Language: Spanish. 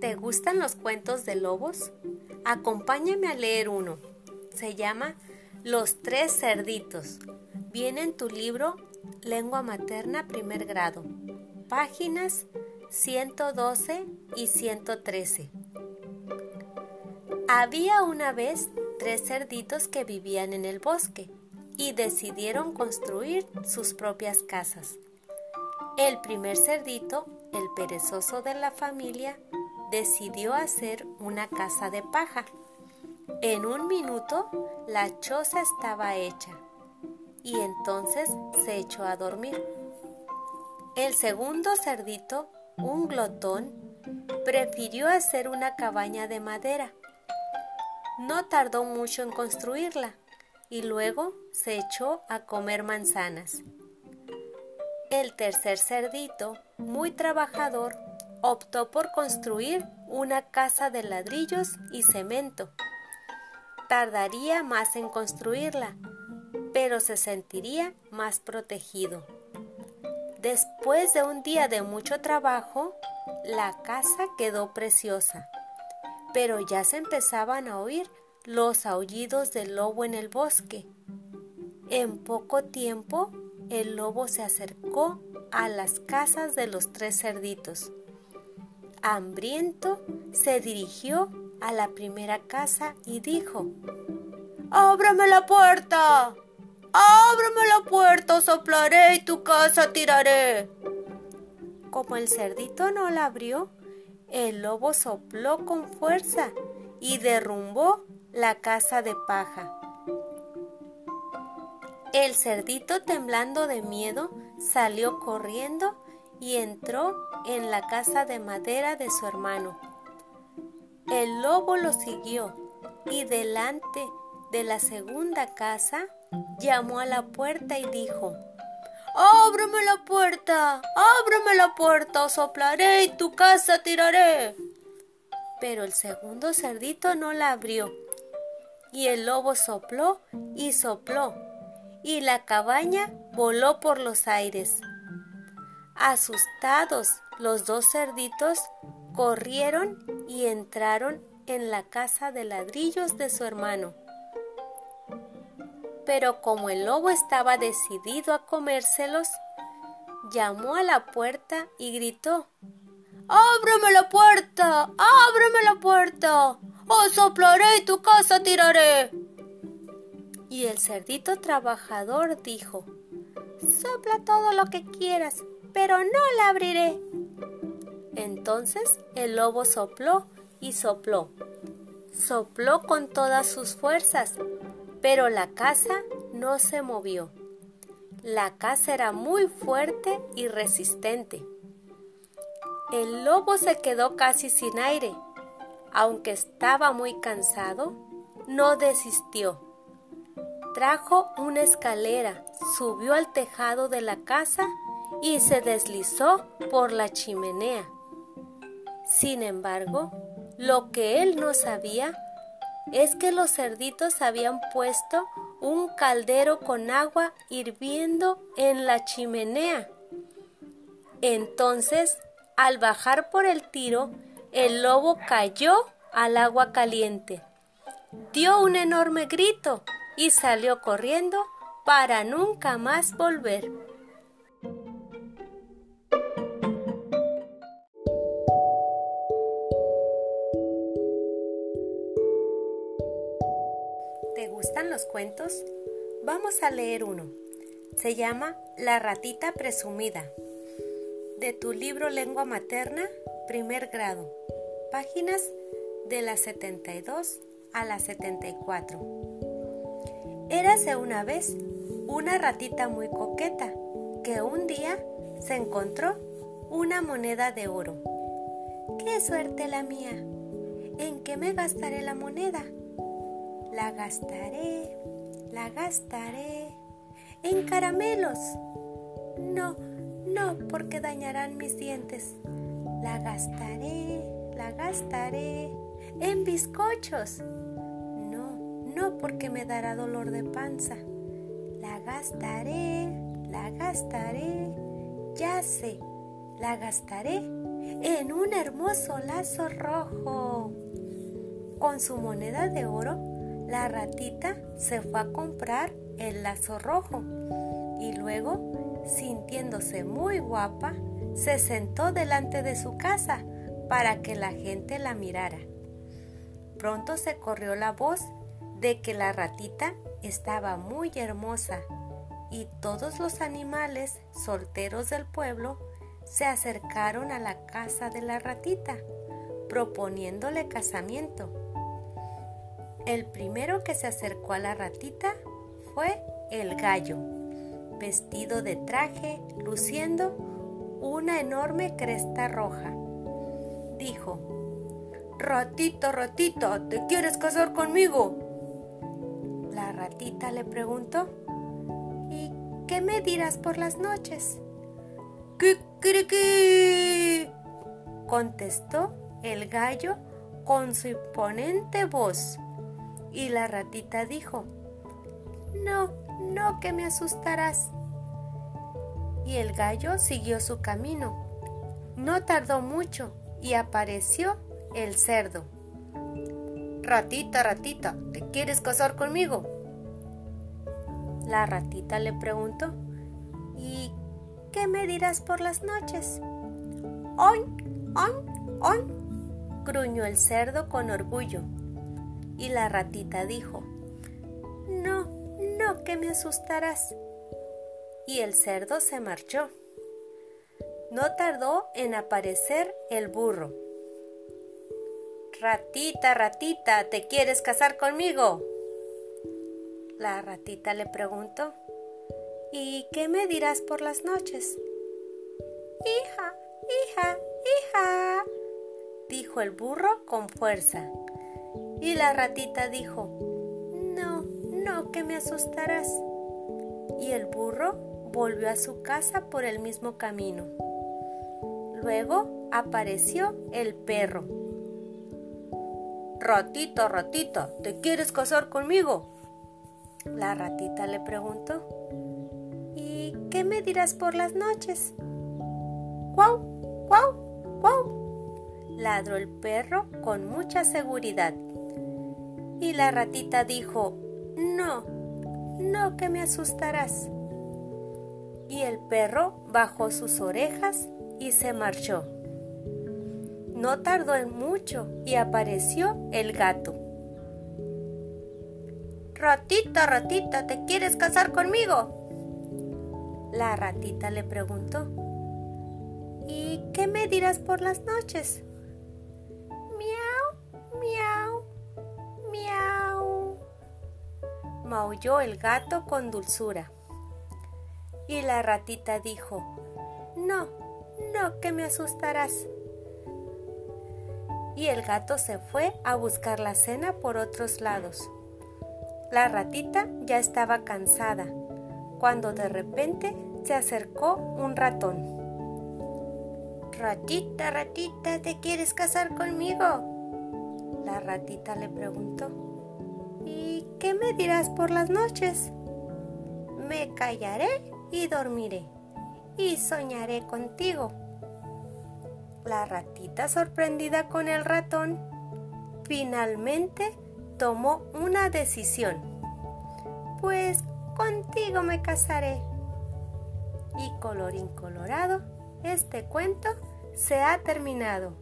¿Te gustan los cuentos de lobos? Acompáñame a leer uno. Se llama Los tres cerditos. Viene en tu libro Lengua Materna primer grado. Páginas 112 y 113. Había una vez tres cerditos que vivían en el bosque y decidieron construir sus propias casas. El primer cerdito, el perezoso de la familia, decidió hacer una casa de paja. En un minuto la choza estaba hecha y entonces se echó a dormir. El segundo cerdito, un glotón, prefirió hacer una cabaña de madera. No tardó mucho en construirla y luego se echó a comer manzanas. El tercer cerdito, muy trabajador, optó por construir una casa de ladrillos y cemento. Tardaría más en construirla, pero se sentiría más protegido. Después de un día de mucho trabajo, la casa quedó preciosa, pero ya se empezaban a oír los aullidos del lobo en el bosque. En poco tiempo, el lobo se acercó a las casas de los tres cerditos hambriento, se dirigió a la primera casa y dijo, ¡Ábrame la puerta! ¡Ábrame la puerta! Soplaré y tu casa tiraré. Como el cerdito no la abrió, el lobo sopló con fuerza y derrumbó la casa de paja. El cerdito, temblando de miedo, salió corriendo y entró en la casa de madera de su hermano. El lobo lo siguió y delante de la segunda casa llamó a la puerta y dijo, ¡Ábreme la puerta! ¡Ábreme la puerta! Soplaré y tu casa tiraré. Pero el segundo cerdito no la abrió. Y el lobo sopló y sopló, y la cabaña voló por los aires. Asustados, los dos cerditos corrieron y entraron en la casa de ladrillos de su hermano. Pero como el lobo estaba decidido a comérselos, llamó a la puerta y gritó ¡Ábreme la puerta! ¡Ábreme la puerta! ¡O soplaré y tu casa tiraré! Y el cerdito trabajador dijo Sopla todo lo que quieras, pero no la abriré. Entonces el lobo sopló y sopló. Sopló con todas sus fuerzas, pero la casa no se movió. La casa era muy fuerte y resistente. El lobo se quedó casi sin aire. Aunque estaba muy cansado, no desistió. Trajo una escalera, subió al tejado de la casa y se deslizó por la chimenea. Sin embargo, lo que él no sabía es que los cerditos habían puesto un caldero con agua hirviendo en la chimenea. Entonces, al bajar por el tiro, el lobo cayó al agua caliente. Dio un enorme grito y salió corriendo para nunca más volver. Vamos a leer uno. Se llama La ratita presumida. De tu libro Lengua Materna, primer grado. Páginas de las 72 a las 74. Érase una vez una ratita muy coqueta que un día se encontró una moneda de oro. ¡Qué suerte la mía! ¿En qué me gastaré la moneda? La gastaré, la gastaré en caramelos. No, no, porque dañarán mis dientes. La gastaré, la gastaré en bizcochos. No, no, porque me dará dolor de panza. La gastaré, la gastaré, ya sé, la gastaré en un hermoso lazo rojo. Con su moneda de oro, la ratita se fue a comprar el lazo rojo y luego, sintiéndose muy guapa, se sentó delante de su casa para que la gente la mirara. Pronto se corrió la voz de que la ratita estaba muy hermosa y todos los animales solteros del pueblo se acercaron a la casa de la ratita, proponiéndole casamiento. El primero que se acercó a la ratita fue el gallo, vestido de traje, luciendo una enorme cresta roja. Dijo, Ratita, ratita, ¿te quieres casar conmigo? La ratita le preguntó, ¿y qué me dirás por las noches? ¿Qué qué? contestó el gallo con su imponente voz. Y la ratita dijo, No, no que me asustarás. Y el gallo siguió su camino. No tardó mucho y apareció el cerdo. Ratita, ratita, ¿te quieres casar conmigo? La ratita le preguntó, ¿y qué me dirás por las noches? ¡On, on, on! gruñó el cerdo con orgullo. Y la ratita dijo, No, no, que me asustarás. Y el cerdo se marchó. No tardó en aparecer el burro. Ratita, ratita, ¿te quieres casar conmigo? La ratita le preguntó, ¿y qué me dirás por las noches? Hija, hija, hija, dijo el burro con fuerza. Y la ratita dijo, no, no, que me asustarás. Y el burro volvió a su casa por el mismo camino. Luego apareció el perro. Ratita, ratita, ¿te quieres casar conmigo? La ratita le preguntó. ¿Y qué me dirás por las noches? ¡Guau! ¡Guau! ¡Guau! ladró el perro con mucha seguridad. Y la ratita dijo, no, no que me asustarás. Y el perro bajó sus orejas y se marchó. No tardó en mucho y apareció el gato. Ratita, ratita, ¿te quieres casar conmigo? La ratita le preguntó. ¿Y qué me dirás por las noches? Miau, miau, maulló el gato con dulzura. Y la ratita dijo, No, no, que me asustarás. Y el gato se fue a buscar la cena por otros lados. La ratita ya estaba cansada, cuando de repente se acercó un ratón. Ratita, ratita, ¿te quieres casar conmigo? La ratita le preguntó. ¿Y qué me dirás por las noches? Me callaré y dormiré y soñaré contigo. La ratita, sorprendida con el ratón, finalmente tomó una decisión. Pues contigo me casaré. Y colorín colorado, este cuento se ha terminado.